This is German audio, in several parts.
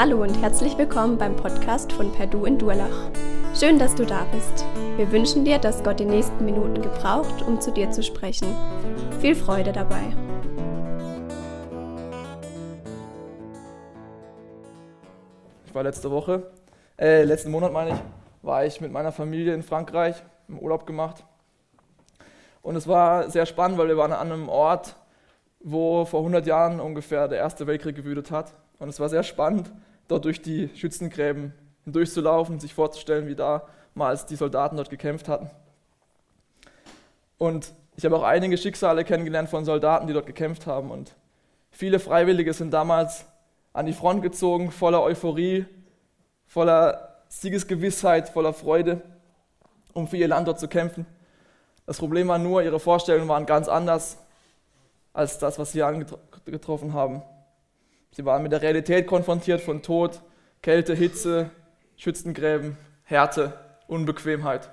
Hallo und herzlich willkommen beim Podcast von Perdu in Durlach. Schön, dass du da bist. Wir wünschen dir, dass Gott die nächsten Minuten gebraucht, um zu dir zu sprechen. Viel Freude dabei. Ich war letzte Woche, äh, letzten Monat meine ich, war ich mit meiner Familie in Frankreich im Urlaub gemacht. Und es war sehr spannend, weil wir waren an einem Ort, wo vor 100 Jahren ungefähr der Erste Weltkrieg gewütet hat. Und es war sehr spannend, dort durch die Schützengräben hindurchzulaufen, sich vorzustellen, wie damals die Soldaten dort gekämpft hatten. Und ich habe auch einige Schicksale kennengelernt von Soldaten, die dort gekämpft haben. Und viele Freiwillige sind damals an die Front gezogen, voller Euphorie, voller Siegesgewissheit, voller Freude, um für ihr Land dort zu kämpfen. Das Problem war nur, ihre Vorstellungen waren ganz anders als das, was sie angetroffen haben. Sie waren mit der Realität konfrontiert von Tod, Kälte, Hitze, Schützengräben, Härte, Unbequemheit.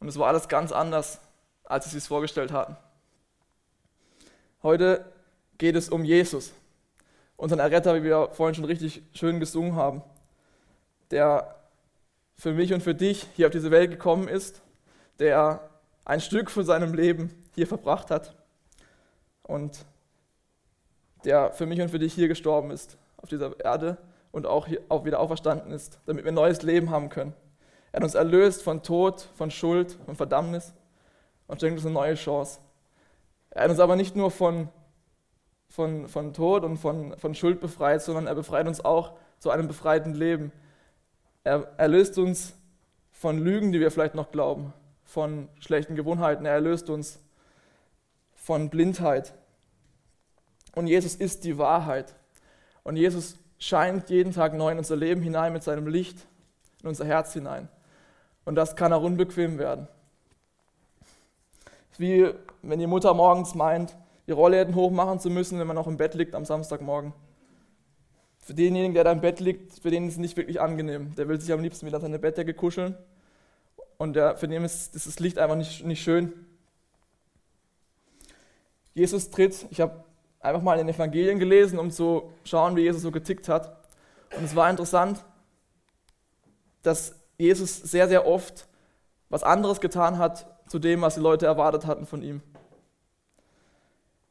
Und es war alles ganz anders, als sie es sich vorgestellt hatten. Heute geht es um Jesus, unseren Erretter, wie wir vorhin schon richtig schön gesungen haben, der für mich und für dich hier auf diese Welt gekommen ist, der ein Stück von seinem Leben hier verbracht hat und der für mich und für dich hier gestorben ist auf dieser Erde und auch, hier, auch wieder auferstanden ist, damit wir ein neues Leben haben können. Er hat uns erlöst von Tod, von Schuld, von Verdammnis und schenkt uns eine neue Chance. Er hat uns aber nicht nur von, von, von Tod und von, von Schuld befreit, sondern er befreit uns auch zu einem befreiten Leben. Er erlöst uns von Lügen, die wir vielleicht noch glauben, von schlechten Gewohnheiten. Er erlöst uns von Blindheit, und Jesus ist die Wahrheit. Und Jesus scheint jeden Tag neu in unser Leben hinein mit seinem Licht, in unser Herz hinein. Und das kann auch unbequem werden. Wie wenn die Mutter morgens meint, die Rollläden hochmachen zu müssen, wenn man noch im Bett liegt am Samstagmorgen. Für denjenigen, der da im Bett liegt, für den ist es nicht wirklich angenehm. Der will sich am liebsten wieder an seine Bettdecke kuscheln. Und der, für den ist das Licht einfach nicht, nicht schön. Jesus tritt, ich habe einfach mal in den Evangelien gelesen, um zu schauen, wie Jesus so getickt hat. Und es war interessant, dass Jesus sehr, sehr oft was anderes getan hat zu dem, was die Leute erwartet hatten von ihm.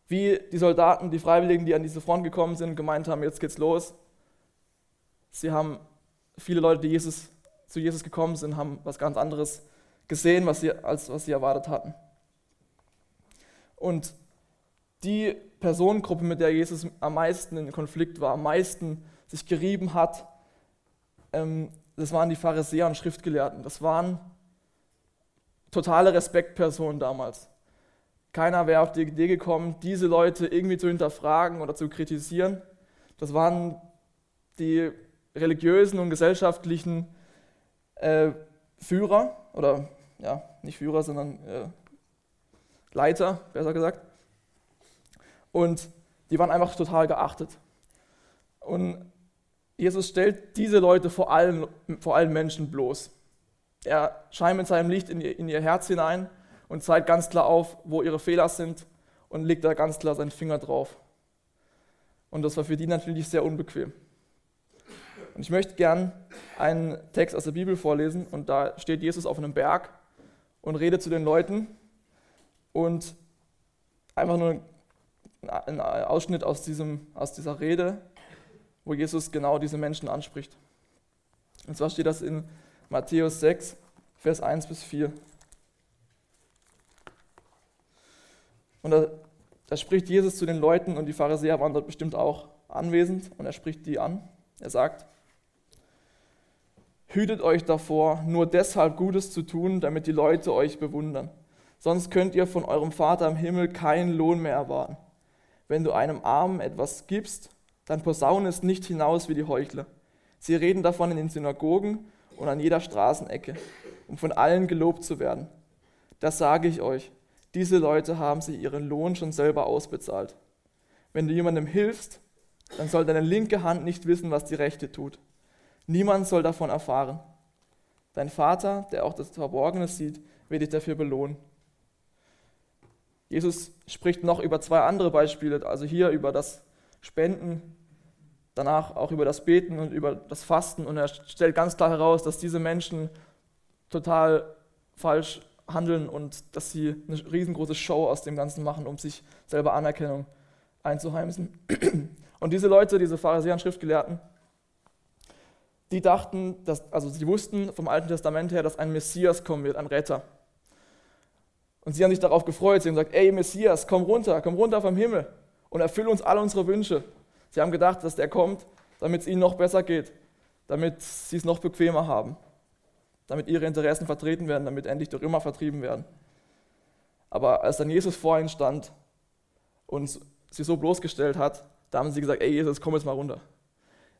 Wie die Soldaten, die Freiwilligen, die an diese Front gekommen sind, gemeint haben, jetzt geht's los. Sie haben viele Leute, die Jesus, zu Jesus gekommen sind, haben was ganz anderes gesehen, was sie, als was sie erwartet hatten. Und die Personengruppe, mit der Jesus am meisten in Konflikt war, am meisten sich gerieben hat, ähm, das waren die Pharisäer und Schriftgelehrten. Das waren totale Respektpersonen damals. Keiner wäre auf die Idee gekommen, diese Leute irgendwie zu hinterfragen oder zu kritisieren. Das waren die religiösen und gesellschaftlichen äh, Führer oder ja, nicht Führer, sondern äh, Leiter, besser gesagt. Und die waren einfach total geachtet. Und Jesus stellt diese Leute vor allen, vor allen Menschen bloß. Er scheint mit seinem Licht in ihr, in ihr Herz hinein und zeigt ganz klar auf, wo ihre Fehler sind und legt da ganz klar seinen Finger drauf. Und das war für die natürlich sehr unbequem. Und ich möchte gern einen Text aus der Bibel vorlesen und da steht Jesus auf einem Berg und redet zu den Leuten und einfach nur ein Ausschnitt aus, diesem, aus dieser Rede, wo Jesus genau diese Menschen anspricht. Und zwar steht das in Matthäus 6, Vers 1 bis 4. Und da, da spricht Jesus zu den Leuten und die Pharisäer waren dort bestimmt auch anwesend und er spricht die an. Er sagt, Hütet euch davor, nur deshalb Gutes zu tun, damit die Leute euch bewundern. Sonst könnt ihr von eurem Vater im Himmel keinen Lohn mehr erwarten. Wenn du einem Armen etwas gibst, dann posaune es nicht hinaus wie die Heuchler. Sie reden davon in den Synagogen und an jeder Straßenecke, um von allen gelobt zu werden. Das sage ich euch, diese Leute haben sich ihren Lohn schon selber ausbezahlt. Wenn du jemandem hilfst, dann soll deine linke Hand nicht wissen, was die rechte tut. Niemand soll davon erfahren. Dein Vater, der auch das Verborgene sieht, wird dich dafür belohnen. Jesus spricht noch über zwei andere Beispiele, also hier über das Spenden danach auch über das Beten und über das Fasten und er stellt ganz klar heraus, dass diese Menschen total falsch handeln und dass sie eine riesengroße Show aus dem Ganzen machen, um sich selber Anerkennung einzuheimsen. Und diese Leute, diese Pharisäer und Schriftgelehrten, die dachten, dass, also sie wussten vom Alten Testament her, dass ein Messias kommen wird, ein Retter. Und sie haben sich darauf gefreut. Sie haben gesagt, ey Messias, komm runter, komm runter vom Himmel und erfülle uns alle unsere Wünsche. Sie haben gedacht, dass der kommt, damit es ihnen noch besser geht, damit sie es noch bequemer haben, damit ihre Interessen vertreten werden, damit endlich die Römer vertrieben werden. Aber als dann Jesus vor ihnen stand und sie so bloßgestellt hat, da haben sie gesagt, ey Jesus, komm jetzt mal runter.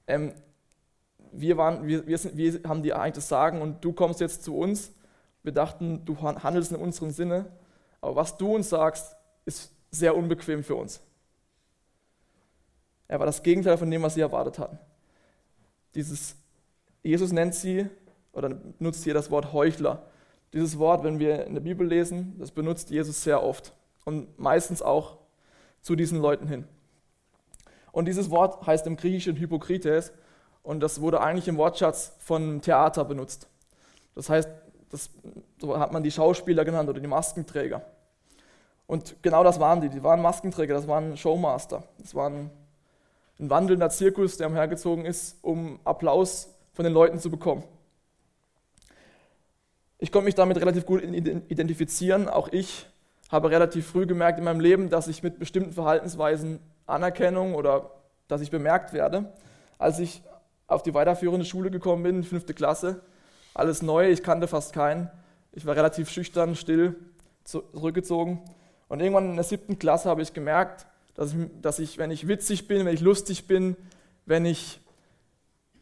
Ähm, wir, waren, wir, wir, sind, wir haben dir eigentlich das Sagen und du kommst jetzt zu uns. Wir dachten, du handelst in unserem Sinne, aber was du uns sagst, ist sehr unbequem für uns. Er war das Gegenteil von dem, was sie erwartet hatten. Dieses, Jesus nennt sie oder nutzt hier das Wort Heuchler. Dieses Wort, wenn wir in der Bibel lesen, das benutzt Jesus sehr oft und meistens auch zu diesen Leuten hin. Und dieses Wort heißt im Griechischen Hypokrites und das wurde eigentlich im Wortschatz von Theater benutzt. Das heißt, das, so hat man die Schauspieler genannt oder die Maskenträger. Und genau das waren die. Die waren Maskenträger, das waren Showmaster. Das waren ein wandelnder Zirkus, der umhergezogen ist, um Applaus von den Leuten zu bekommen. Ich konnte mich damit relativ gut identifizieren. Auch ich habe relativ früh gemerkt in meinem Leben, dass ich mit bestimmten Verhaltensweisen Anerkennung oder dass ich bemerkt werde. Als ich auf die weiterführende Schule gekommen bin, fünfte Klasse, alles neu, ich kannte fast keinen. Ich war relativ schüchtern, still, zurückgezogen. Und irgendwann in der siebten Klasse habe ich gemerkt, dass ich, dass ich, wenn ich witzig bin, wenn ich lustig bin, wenn ich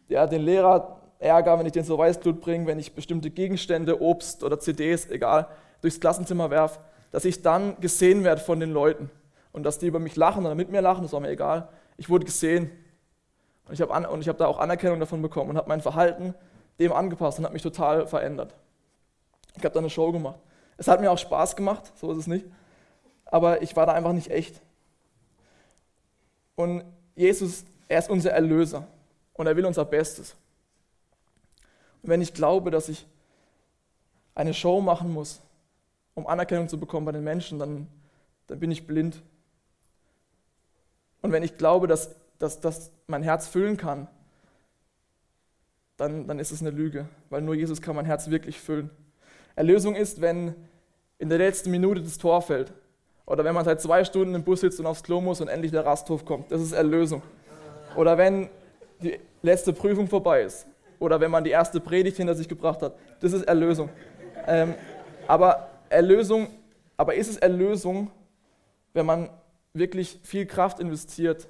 ja, den Lehrer ärgere, wenn ich den so Weißblut bringe, wenn ich bestimmte Gegenstände, Obst oder CDs, egal, durchs Klassenzimmer werfe, dass ich dann gesehen werde von den Leuten und dass die über mich lachen oder mit mir lachen, das war mir egal. Ich wurde gesehen und ich habe hab da auch Anerkennung davon bekommen und habe mein Verhalten dem angepasst und habe mich total verändert. Ich habe da eine Show gemacht. Es hat mir auch Spaß gemacht, so ist es nicht, aber ich war da einfach nicht echt. Und Jesus, er ist unser Erlöser und er will unser Bestes. Und wenn ich glaube, dass ich eine Show machen muss, um Anerkennung zu bekommen bei den Menschen, dann, dann bin ich blind. Und wenn ich glaube, dass, dass das mein Herz füllen kann, dann, dann ist es eine Lüge, weil nur Jesus kann mein Herz wirklich füllen. Erlösung ist, wenn in der letzten Minute das Tor fällt oder wenn man seit zwei Stunden im Bus sitzt und aufs Klo muss und endlich der Rasthof kommt. Das ist Erlösung. Oder wenn die letzte Prüfung vorbei ist. Oder wenn man die erste Predigt hinter sich gebracht hat. Das ist Erlösung. Ähm, aber Erlösung, aber ist es Erlösung, wenn man wirklich viel Kraft investiert,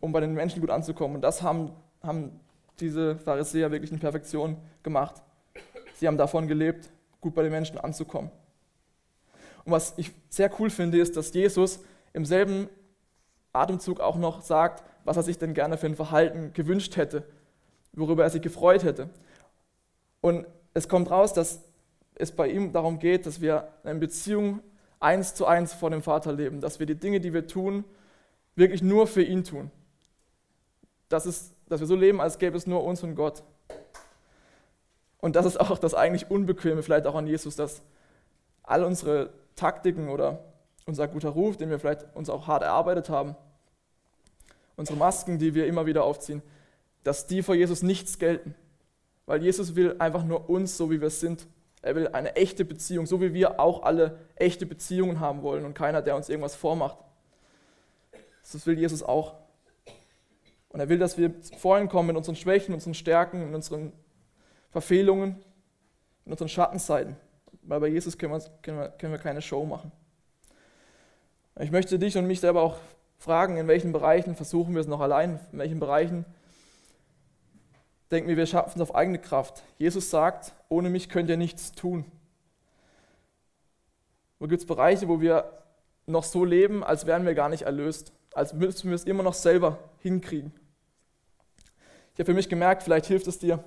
um bei den Menschen gut anzukommen? Und das haben, haben diese Pharisäer wirklich in Perfektion gemacht. Sie haben davon gelebt, gut bei den Menschen anzukommen. Und was ich sehr cool finde, ist, dass Jesus im selben Atemzug auch noch sagt, was er sich denn gerne für ein Verhalten gewünscht hätte, worüber er sich gefreut hätte. Und es kommt raus, dass es bei ihm darum geht, dass wir eine Beziehung eins zu eins vor dem Vater leben, dass wir die Dinge, die wir tun, wirklich nur für ihn tun. Das ist, dass wir so leben, als gäbe es nur uns und Gott. Und das ist auch das eigentlich Unbequeme, vielleicht auch an Jesus, dass all unsere Taktiken oder unser guter Ruf, den wir vielleicht uns auch hart erarbeitet haben, unsere Masken, die wir immer wieder aufziehen, dass die vor Jesus nichts gelten. Weil Jesus will einfach nur uns, so wie wir sind. Er will eine echte Beziehung, so wie wir auch alle echte Beziehungen haben wollen und keiner, der uns irgendwas vormacht. Das will Jesus auch. Und er will, dass wir vor ihn kommen mit unseren Schwächen, unseren Stärken, in unseren Verfehlungen, in unseren Schattenseiten weil bei Jesus können wir, können wir, können wir keine Show machen. Ich möchte dich und mich selber auch fragen, in welchen Bereichen versuchen wir es noch allein, in welchen Bereichen denken wir, wir schaffen es auf eigene Kraft. Jesus sagt, ohne mich könnt ihr nichts tun. Wo gibt es Bereiche, wo wir noch so leben, als wären wir gar nicht erlöst, als müssten wir es immer noch selber hinkriegen. Ich habe für mich gemerkt, vielleicht hilft es dir,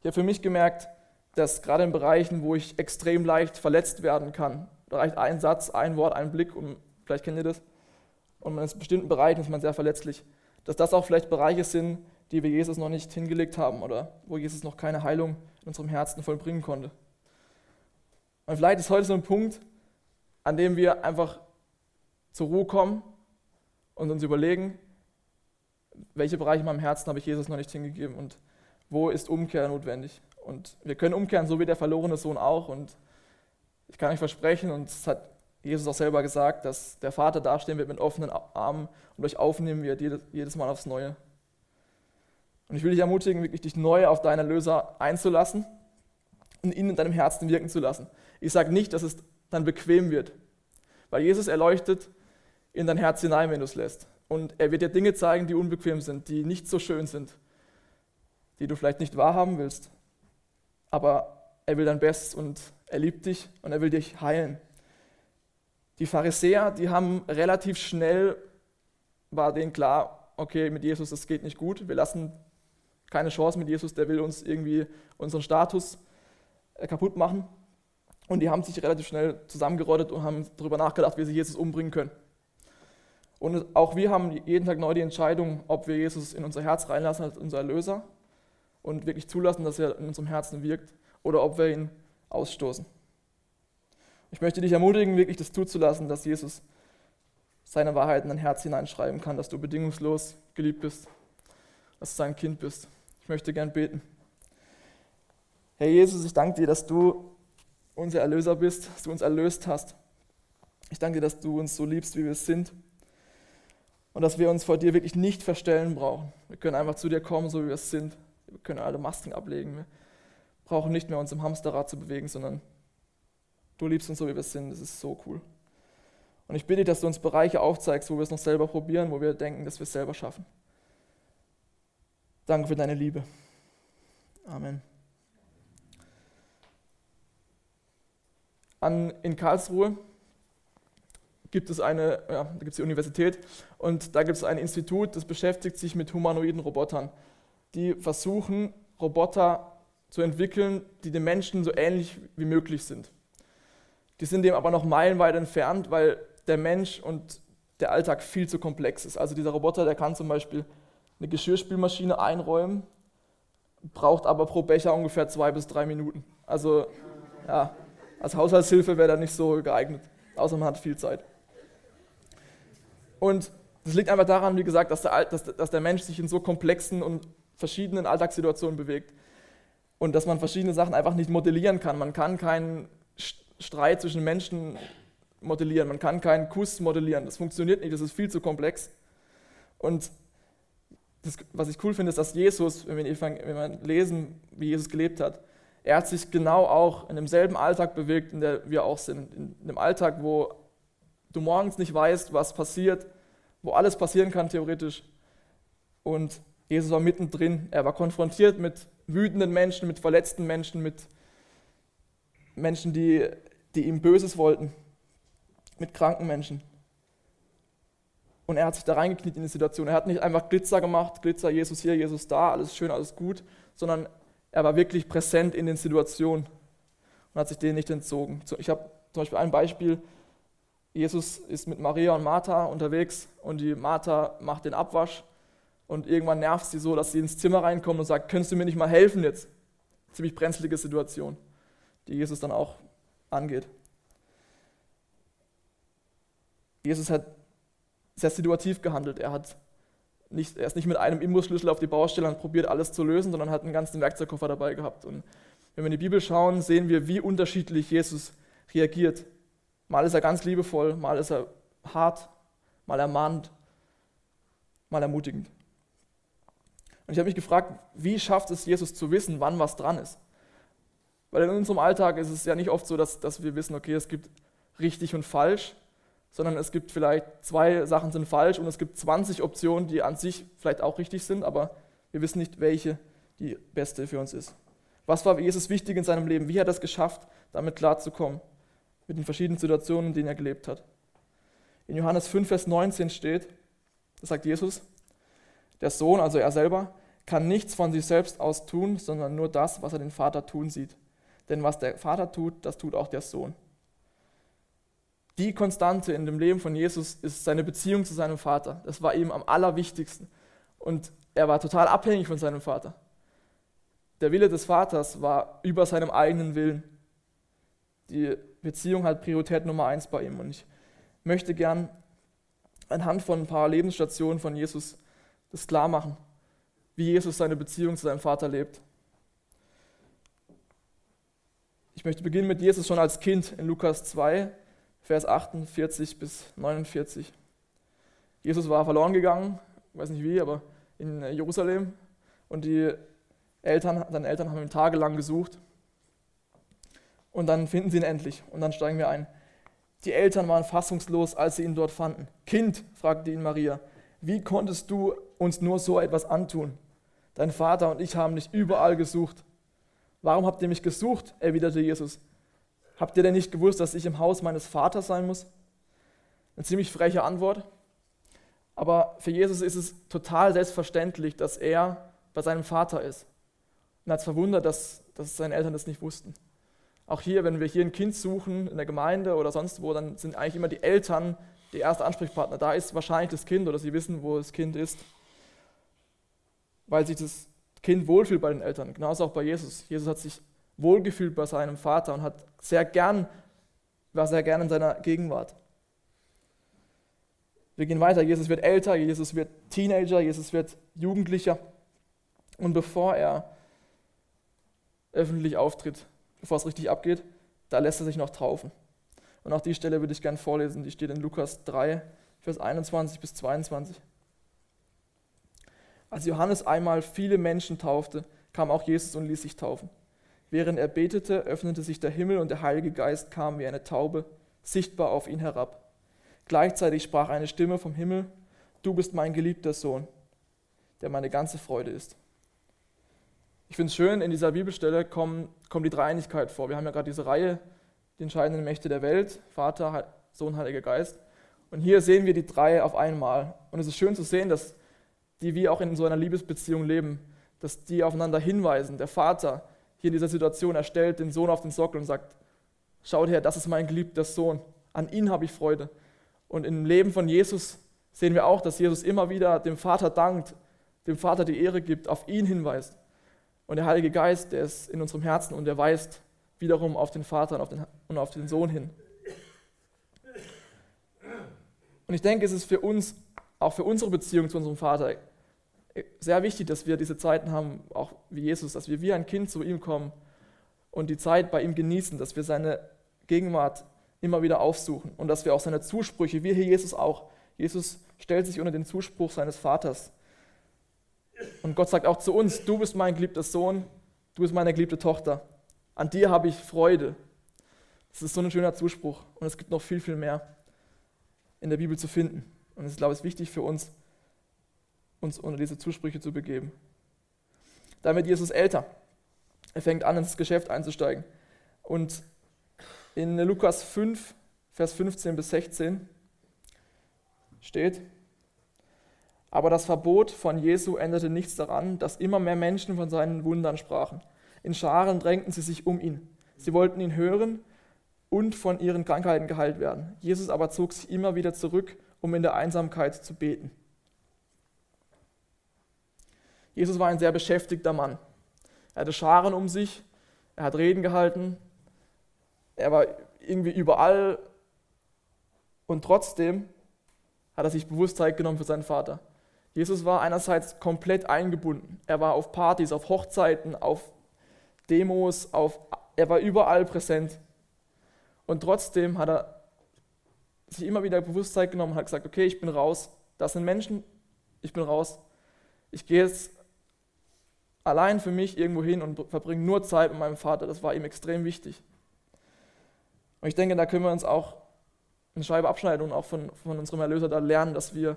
ich habe für mich gemerkt, dass gerade in Bereichen, wo ich extrem leicht verletzt werden kann, da reicht ein Satz, ein Wort, ein Blick und vielleicht kennt ihr das, und in bestimmten Bereichen ist man sehr verletzlich, dass das auch vielleicht Bereiche sind, die wir Jesus noch nicht hingelegt haben oder wo Jesus noch keine Heilung in unserem Herzen vollbringen konnte. Und vielleicht ist heute so ein Punkt, an dem wir einfach zur Ruhe kommen und uns überlegen, welche Bereiche in meinem Herzen habe ich Jesus noch nicht hingegeben und wo ist Umkehr notwendig. Und wir können umkehren, so wie der verlorene Sohn auch. Und ich kann euch versprechen, und das hat Jesus auch selber gesagt, dass der Vater dastehen wird mit offenen Armen und euch aufnehmen wird, jedes Mal aufs Neue. Und ich will dich ermutigen, wirklich dich neu auf deinen Erlöser einzulassen und ihn in deinem Herzen wirken zu lassen. Ich sage nicht, dass es dann bequem wird, weil Jesus erleuchtet in dein Herz hinein, wenn du es lässt. Und er wird dir Dinge zeigen, die unbequem sind, die nicht so schön sind, die du vielleicht nicht wahrhaben willst. Aber er will dein Bestes und er liebt dich und er will dich heilen. Die Pharisäer, die haben relativ schnell, war denen klar, okay, mit Jesus, das geht nicht gut, wir lassen keine Chance mit Jesus, der will uns irgendwie unseren Status äh, kaputt machen. Und die haben sich relativ schnell zusammengerottet und haben darüber nachgedacht, wie sie Jesus umbringen können. Und auch wir haben jeden Tag neu die Entscheidung, ob wir Jesus in unser Herz reinlassen als unser Erlöser und wirklich zulassen, dass er in unserem Herzen wirkt, oder ob wir ihn ausstoßen. Ich möchte dich ermutigen, wirklich das zuzulassen, dass Jesus seine Wahrheit in dein Herz hineinschreiben kann, dass du bedingungslos geliebt bist, dass du sein Kind bist. Ich möchte gern beten. Herr Jesus, ich danke dir, dass du unser Erlöser bist, dass du uns erlöst hast. Ich danke dir, dass du uns so liebst, wie wir sind. Und dass wir uns vor dir wirklich nicht verstellen brauchen. Wir können einfach zu dir kommen, so wie wir es sind. Wir können alle Masken ablegen. Wir brauchen nicht mehr uns im Hamsterrad zu bewegen, sondern Du liebst uns so, wie wir sind. Das ist so cool. Und ich bitte dich, dass du uns Bereiche aufzeigst, wo wir es noch selber probieren, wo wir denken, dass wir es selber schaffen. Danke für deine Liebe. Amen. An, in Karlsruhe gibt es eine, ja, da gibt es die Universität und da gibt es ein Institut, das beschäftigt sich mit humanoiden Robotern. Die versuchen, Roboter zu entwickeln, die den Menschen so ähnlich wie möglich sind. Die sind dem aber noch meilenweit entfernt, weil der Mensch und der Alltag viel zu komplex ist. Also dieser Roboter, der kann zum Beispiel eine Geschirrspülmaschine einräumen, braucht aber pro Becher ungefähr zwei bis drei Minuten. Also ja, als Haushaltshilfe wäre er nicht so geeignet, außer man hat viel Zeit. Und das liegt einfach daran, wie gesagt, dass der, dass, dass der Mensch sich in so komplexen und verschiedenen Alltagssituationen bewegt und dass man verschiedene Sachen einfach nicht modellieren kann. Man kann keinen Streit zwischen Menschen modellieren. Man kann keinen Kuss modellieren. Das funktioniert nicht, das ist viel zu komplex. Und das, was ich cool finde, ist, dass Jesus, wenn wir, wenn wir lesen, wie Jesus gelebt hat, er hat sich genau auch in demselben Alltag bewegt, in dem wir auch sind. In einem Alltag, wo du morgens nicht weißt, was passiert, wo alles passieren kann theoretisch. Und Jesus war mittendrin. Er war konfrontiert mit wütenden Menschen, mit verletzten Menschen, mit Menschen, die, die ihm Böses wollten, mit kranken Menschen. Und er hat sich da reingekniet in die Situation. Er hat nicht einfach Glitzer gemacht, Glitzer, Jesus hier, Jesus da, alles schön, alles gut, sondern er war wirklich präsent in den Situationen und hat sich denen nicht entzogen. Ich habe zum Beispiel ein Beispiel. Jesus ist mit Maria und Martha unterwegs und die Martha macht den Abwasch und irgendwann nervt sie so, dass sie ins Zimmer reinkommt und sagt, könntest du mir nicht mal helfen jetzt? Ziemlich brenzlige Situation die Jesus dann auch angeht. Jesus hat sehr situativ gehandelt. Er, hat nicht, er ist nicht mit einem Imbusschlüssel auf die Baustelle und probiert alles zu lösen, sondern hat einen ganzen Werkzeugkoffer dabei gehabt. Und wenn wir in die Bibel schauen, sehen wir, wie unterschiedlich Jesus reagiert. Mal ist er ganz liebevoll, mal ist er hart, mal ermahnt, mal ermutigend. Und ich habe mich gefragt, wie schafft es Jesus zu wissen, wann was dran ist? Weil in unserem Alltag ist es ja nicht oft so, dass, dass wir wissen, okay, es gibt richtig und falsch, sondern es gibt vielleicht zwei Sachen sind falsch und es gibt 20 Optionen, die an sich vielleicht auch richtig sind, aber wir wissen nicht, welche die beste für uns ist. Was war Jesus wichtig in seinem Leben? Wie hat er es geschafft, damit klarzukommen? Mit den verschiedenen Situationen, in denen er gelebt hat. In Johannes 5, Vers 19 steht, da sagt Jesus, der Sohn, also er selber, kann nichts von sich selbst aus tun, sondern nur das, was er den Vater tun sieht. Denn was der Vater tut, das tut auch der Sohn. Die Konstante in dem Leben von Jesus ist seine Beziehung zu seinem Vater. Das war ihm am allerwichtigsten. Und er war total abhängig von seinem Vater. Der Wille des Vaters war über seinem eigenen Willen. Die Beziehung hat Priorität Nummer eins bei ihm. Und ich möchte gern anhand von ein paar Lebensstationen von Jesus das klar machen, wie Jesus seine Beziehung zu seinem Vater lebt. Ich möchte beginnen mit Jesus schon als Kind in Lukas 2, Vers 48 bis 49. Jesus war verloren gegangen, weiß nicht wie, aber in Jerusalem und die Eltern, seine Eltern haben ihn tagelang gesucht und dann finden sie ihn endlich und dann steigen wir ein. Die Eltern waren fassungslos, als sie ihn dort fanden. Kind, fragte ihn Maria, wie konntest du uns nur so etwas antun? Dein Vater und ich haben dich überall gesucht. Warum habt ihr mich gesucht? erwiderte Jesus. Habt ihr denn nicht gewusst, dass ich im Haus meines Vaters sein muss? Eine ziemlich freche Antwort. Aber für Jesus ist es total selbstverständlich, dass er bei seinem Vater ist. Und er hat es verwundert, dass, dass seine Eltern das nicht wussten. Auch hier, wenn wir hier ein Kind suchen in der Gemeinde oder sonst wo, dann sind eigentlich immer die Eltern die erste Ansprechpartner. Da ist wahrscheinlich das Kind oder sie wissen, wo das Kind ist, weil sich das Kind wohlfühlt bei den Eltern. Genauso auch bei Jesus. Jesus hat sich wohlgefühlt bei seinem Vater und hat sehr gern, war sehr gern in seiner Gegenwart. Wir gehen weiter. Jesus wird älter, Jesus wird Teenager, Jesus wird Jugendlicher. Und bevor er öffentlich auftritt, bevor es richtig abgeht, da lässt er sich noch taufen. Und auch die Stelle würde ich gerne vorlesen, die steht in Lukas 3, Vers 21 bis 22. Als Johannes einmal viele Menschen taufte, kam auch Jesus und ließ sich taufen. Während er betete, öffnete sich der Himmel und der Heilige Geist kam wie eine Taube, sichtbar auf ihn herab. Gleichzeitig sprach eine Stimme vom Himmel, Du bist mein geliebter Sohn, der meine ganze Freude ist. Ich finde es schön, in dieser Bibelstelle kommen, kommt die Dreieinigkeit vor. Wir haben ja gerade diese Reihe, die entscheidenden Mächte der Welt, Vater, Sohn, Heiliger Geist. Und hier sehen wir die drei auf einmal. Und es ist schön zu sehen, dass die wie auch in so einer Liebesbeziehung leben, dass die aufeinander hinweisen. Der Vater hier in dieser Situation, er stellt den Sohn auf den Sockel und sagt, schaut her, das ist mein geliebter Sohn, an ihn habe ich Freude. Und im Leben von Jesus sehen wir auch, dass Jesus immer wieder dem Vater dankt, dem Vater die Ehre gibt, auf ihn hinweist. Und der Heilige Geist, der ist in unserem Herzen und der weist wiederum auf den Vater und auf den, und auf den Sohn hin. Und ich denke, es ist für uns, auch für unsere Beziehung zu unserem Vater, sehr wichtig, dass wir diese Zeiten haben, auch wie Jesus, dass wir wie ein Kind zu ihm kommen und die Zeit bei ihm genießen, dass wir seine Gegenwart immer wieder aufsuchen und dass wir auch seine Zusprüche, wie hier Jesus auch, Jesus stellt sich unter den Zuspruch seines Vaters. Und Gott sagt auch zu uns, du bist mein geliebter Sohn, du bist meine geliebte Tochter. An dir habe ich Freude. Das ist so ein schöner Zuspruch. Und es gibt noch viel, viel mehr in der Bibel zu finden. Und ich glaube, es ist wichtig für uns, uns unter diese Zusprüche zu begeben. Damit Jesus älter. Er fängt an, ins Geschäft einzusteigen. Und in Lukas 5, Vers 15 bis 16 steht, aber das Verbot von Jesu änderte nichts daran, dass immer mehr Menschen von seinen Wundern sprachen. In Scharen drängten sie sich um ihn. Sie wollten ihn hören und von ihren Krankheiten geheilt werden. Jesus aber zog sich immer wieder zurück, um in der Einsamkeit zu beten. Jesus war ein sehr beschäftigter Mann. Er hatte Scharen um sich, er hat Reden gehalten, er war irgendwie überall und trotzdem hat er sich bewusst Zeit genommen für seinen Vater. Jesus war einerseits komplett eingebunden. Er war auf Partys, auf Hochzeiten, auf Demos, auf, er war überall präsent. Und trotzdem hat er sich immer wieder bewusst Zeit genommen und hat gesagt, okay, ich bin raus. Das sind Menschen, ich bin raus. Ich gehe jetzt allein für mich irgendwo hin und verbringe nur Zeit mit meinem Vater. Das war ihm extrem wichtig. Und ich denke, da können wir uns auch eine Scheibe abschneiden und auch von, von unserem Erlöser da lernen, dass wir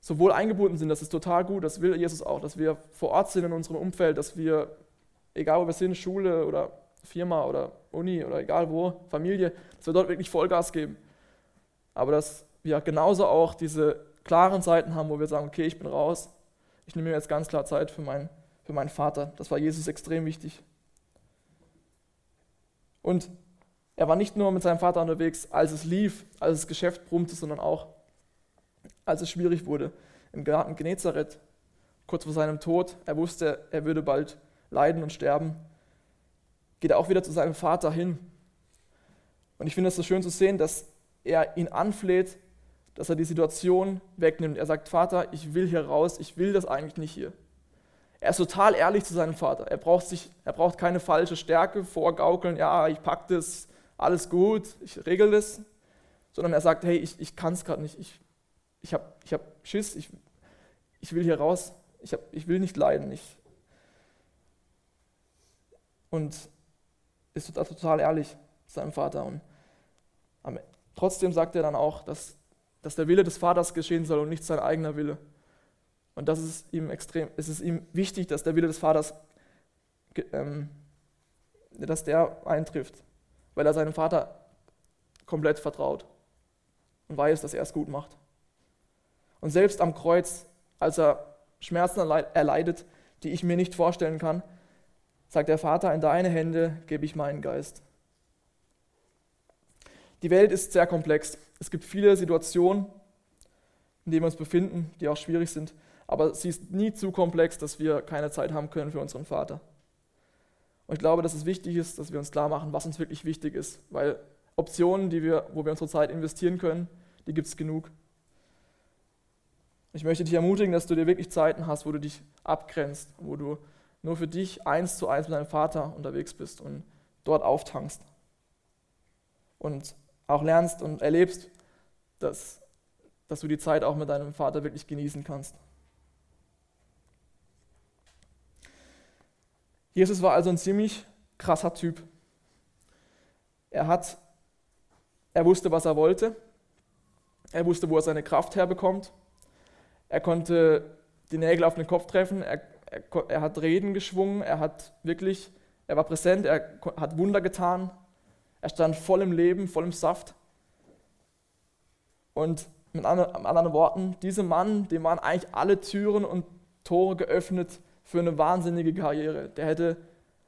sowohl eingebunden sind, das ist total gut, das will Jesus auch, dass wir vor Ort sind in unserem Umfeld, dass wir, egal wo wir sind, Schule oder Firma oder Uni oder egal wo, Familie, dass wir dort wirklich Vollgas geben. Aber dass wir genauso auch diese klaren Zeiten haben, wo wir sagen, okay, ich bin raus, ich nehme mir jetzt ganz klar Zeit für meinen, für meinen Vater. Das war Jesus extrem wichtig. Und er war nicht nur mit seinem Vater unterwegs, als es lief, als das Geschäft brummte, sondern auch, als es schwierig wurde. Im Garten Genezareth kurz vor seinem Tod, er wusste, er würde bald leiden und sterben, geht er auch wieder zu seinem Vater hin. Und ich finde es so schön zu sehen, dass er ihn anfleht, dass er die Situation wegnimmt. Er sagt, Vater, ich will hier raus, ich will das eigentlich nicht hier. Er ist total ehrlich zu seinem Vater. Er braucht, sich, er braucht keine falsche Stärke vorgaukeln, ja, ich packe das, alles gut, ich regel das, sondern er sagt, hey, ich, ich kann es gerade nicht, ich, ich habe ich hab Schiss, ich, ich will hier raus, ich, hab, ich will nicht leiden. Ich, und ist total ehrlich seinem Vater. Und trotzdem sagt er dann auch, dass, dass der Wille des Vaters geschehen soll und nicht sein eigener Wille. Und das ist ihm extrem, es ist ihm wichtig, dass der Wille des Vaters, ähm, dass der eintrifft, weil er seinem Vater komplett vertraut und weiß, dass er es gut macht. Und selbst am Kreuz, als er Schmerzen erleidet, die ich mir nicht vorstellen kann, sagt der Vater, in deine Hände gebe ich meinen Geist. Die Welt ist sehr komplex. Es gibt viele Situationen, in denen wir uns befinden, die auch schwierig sind, aber sie ist nie zu komplex, dass wir keine Zeit haben können für unseren Vater. Und ich glaube, dass es wichtig ist, dass wir uns klar machen, was uns wirklich wichtig ist, weil Optionen, die wir, wo wir unsere Zeit investieren können, die gibt es genug. Ich möchte dich ermutigen, dass du dir wirklich Zeiten hast, wo du dich abgrenzt, wo du nur für dich eins zu eins mit deinem Vater unterwegs bist und dort auftankst. Und auch lernst und erlebst, dass, dass du die Zeit auch mit deinem Vater wirklich genießen kannst. Jesus war also ein ziemlich krasser Typ. Er hat, er wusste, was er wollte. Er wusste, wo er seine Kraft herbekommt. Er konnte die Nägel auf den Kopf treffen. Er, er, er hat Reden geschwungen. Er hat wirklich, er war präsent. Er hat Wunder getan. Er stand voll im Leben, voll im Saft. Und mit anderen Worten, diesem Mann, dem waren eigentlich alle Türen und Tore geöffnet für eine wahnsinnige Karriere. Der hätte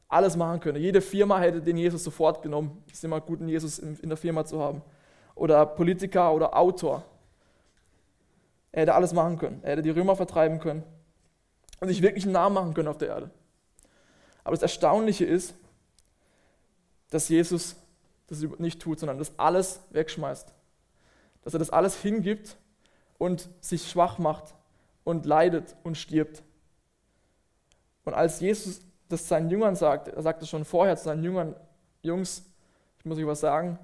alles machen können. Jede Firma hätte den Jesus sofort genommen. Ist immer gut, einen Jesus in der Firma zu haben. Oder Politiker oder Autor. Er hätte alles machen können. Er hätte die Römer vertreiben können und sich wirklich einen Namen machen können auf der Erde. Aber das Erstaunliche ist, dass Jesus das nicht tut, sondern das alles wegschmeißt. Dass er das alles hingibt und sich schwach macht und leidet und stirbt. Und als Jesus das seinen Jüngern sagt, er sagte schon vorher zu seinen Jüngern, Jungs, ich muss euch was sagen,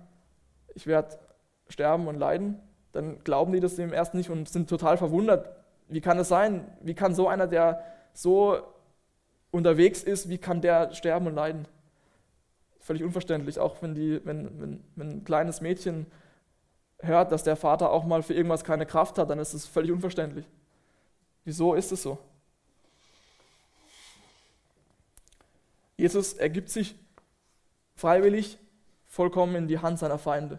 ich werde sterben und leiden, dann glauben die das dem erst nicht und sind total verwundert. Wie kann es sein? Wie kann so einer, der so unterwegs ist, wie kann der sterben und leiden? Völlig unverständlich, auch wenn, die, wenn, wenn, wenn ein kleines Mädchen hört, dass der Vater auch mal für irgendwas keine Kraft hat, dann ist es völlig unverständlich. Wieso ist es so? Jesus ergibt sich freiwillig vollkommen in die Hand seiner Feinde.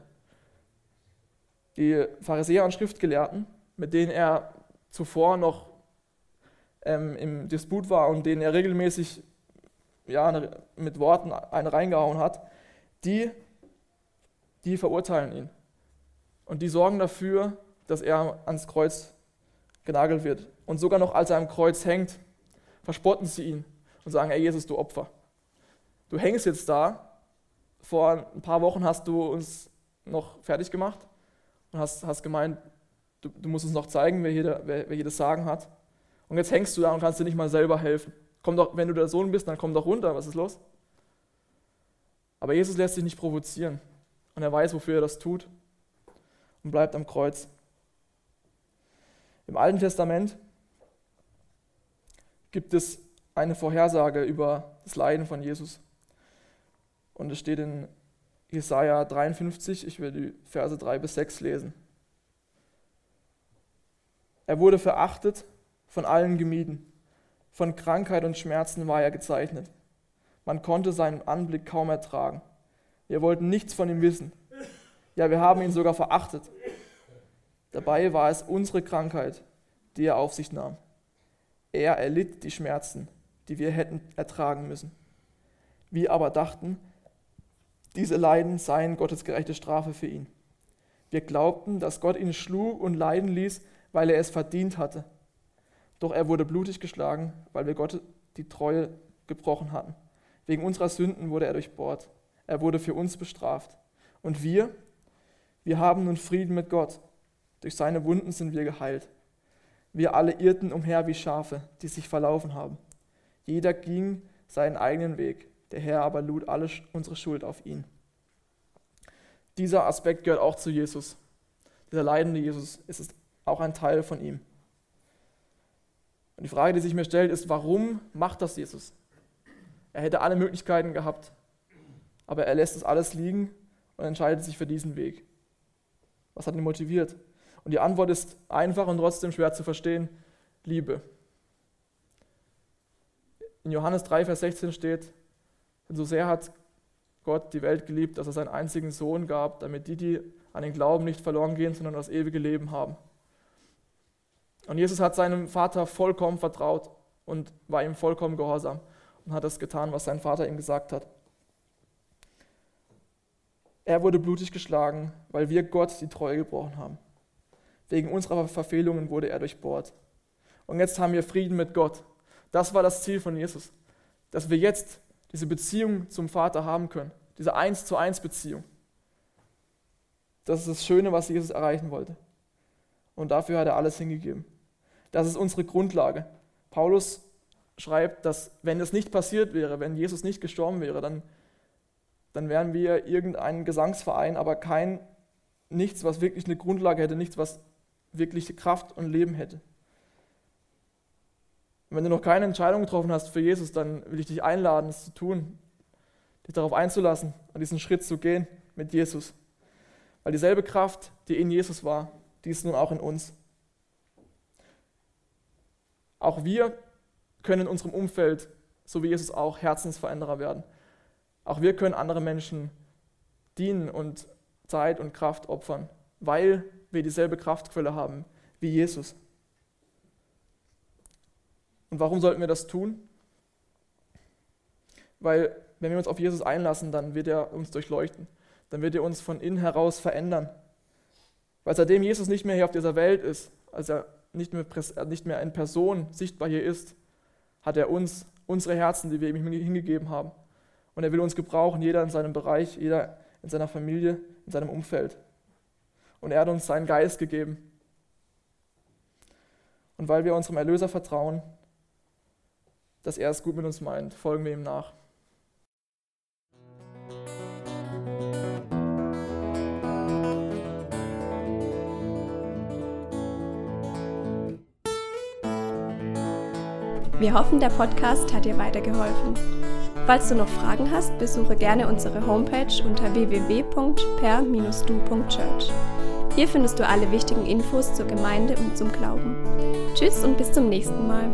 Die Pharisäer und Schriftgelehrten, mit denen er zuvor noch ähm, im Disput war und denen er regelmäßig ja, mit Worten eine reingehauen hat, die, die verurteilen ihn. Und die sorgen dafür, dass er ans Kreuz genagelt wird. Und sogar noch als er am Kreuz hängt, verspotten sie ihn und sagen, ey Jesus, du Opfer. Du hängst jetzt da, vor ein paar Wochen hast du uns noch fertig gemacht und hast, hast gemeint, du, du musst uns noch zeigen, wer hier, wer, wer hier das Sagen hat. Und jetzt hängst du da und kannst dir nicht mal selber helfen. Komm doch, wenn du der Sohn bist, dann komm doch runter, was ist los? Aber Jesus lässt sich nicht provozieren und er weiß, wofür er das tut und bleibt am Kreuz. Im Alten Testament gibt es eine Vorhersage über das Leiden von Jesus. Und es steht in Jesaja 53, ich will die Verse 3 bis 6 lesen. Er wurde verachtet, von allen gemieden. Von Krankheit und Schmerzen war er gezeichnet. Man konnte seinen Anblick kaum ertragen. Wir wollten nichts von ihm wissen. Ja, wir haben ihn sogar verachtet. Dabei war es unsere Krankheit, die er auf sich nahm. Er erlitt die Schmerzen, die wir hätten ertragen müssen. Wir aber dachten, diese Leiden seien Gottes gerechte Strafe für ihn. Wir glaubten, dass Gott ihn schlug und leiden ließ, weil er es verdient hatte. Doch er wurde blutig geschlagen, weil wir Gott die Treue gebrochen hatten. Wegen unserer Sünden wurde er durchbohrt. Er wurde für uns bestraft. Und wir, wir haben nun Frieden mit Gott. Durch seine Wunden sind wir geheilt. Wir alle irrten umher wie Schafe, die sich verlaufen haben. Jeder ging seinen eigenen Weg. Der Herr aber lud alle unsere Schuld auf ihn. Dieser Aspekt gehört auch zu Jesus. Dieser leidende Jesus ist auch ein Teil von ihm. Und die Frage, die sich mir stellt, ist, warum macht das Jesus? Er hätte alle Möglichkeiten gehabt, aber er lässt es alles liegen und entscheidet sich für diesen Weg. Was hat ihn motiviert? Und die Antwort ist einfach und trotzdem schwer zu verstehen, Liebe. In Johannes 3, Vers 16 steht, denn so sehr hat Gott die Welt geliebt, dass er seinen einzigen Sohn gab, damit die, die an den Glauben nicht verloren gehen, sondern das ewige Leben haben. Und Jesus hat seinem Vater vollkommen vertraut und war ihm vollkommen gehorsam und hat das getan, was sein Vater ihm gesagt hat. Er wurde blutig geschlagen, weil wir Gott die Treue gebrochen haben. Wegen unserer Verfehlungen wurde er durchbohrt. Und jetzt haben wir Frieden mit Gott. Das war das Ziel von Jesus, dass wir jetzt diese Beziehung zum Vater haben können, diese Eins zu eins Beziehung. Das ist das Schöne, was Jesus erreichen wollte. Und dafür hat er alles hingegeben. Das ist unsere Grundlage. Paulus schreibt, dass wenn das nicht passiert wäre, wenn Jesus nicht gestorben wäre, dann, dann wären wir irgendein Gesangsverein, aber kein nichts, was wirklich eine Grundlage hätte, nichts, was wirklich Kraft und Leben hätte. Und wenn du noch keine Entscheidung getroffen hast für Jesus, dann will ich dich einladen, es zu tun, dich darauf einzulassen, an diesen Schritt zu gehen mit Jesus. Weil dieselbe Kraft, die in Jesus war, die ist nun auch in uns. Auch wir können in unserem Umfeld, so wie Jesus auch, Herzensveränderer werden. Auch wir können andere Menschen dienen und Zeit und Kraft opfern, weil wir dieselbe Kraftquelle haben wie Jesus. Und warum sollten wir das tun? Weil wenn wir uns auf Jesus einlassen, dann wird er uns durchleuchten. Dann wird er uns von innen heraus verändern. Weil seitdem Jesus nicht mehr hier auf dieser Welt ist, als er nicht mehr, nicht mehr in Person sichtbar hier ist, hat er uns, unsere Herzen, die wir ihm hingegeben haben. Und er will uns gebrauchen, jeder in seinem Bereich, jeder in seiner Familie, in seinem Umfeld. Und er hat uns seinen Geist gegeben. Und weil wir unserem Erlöser vertrauen, dass er es gut mit uns meint, folgen wir ihm nach. Wir hoffen, der Podcast hat dir weitergeholfen. Falls du noch Fragen hast, besuche gerne unsere Homepage unter www.per-du.church. Hier findest du alle wichtigen Infos zur Gemeinde und zum Glauben. Tschüss und bis zum nächsten Mal.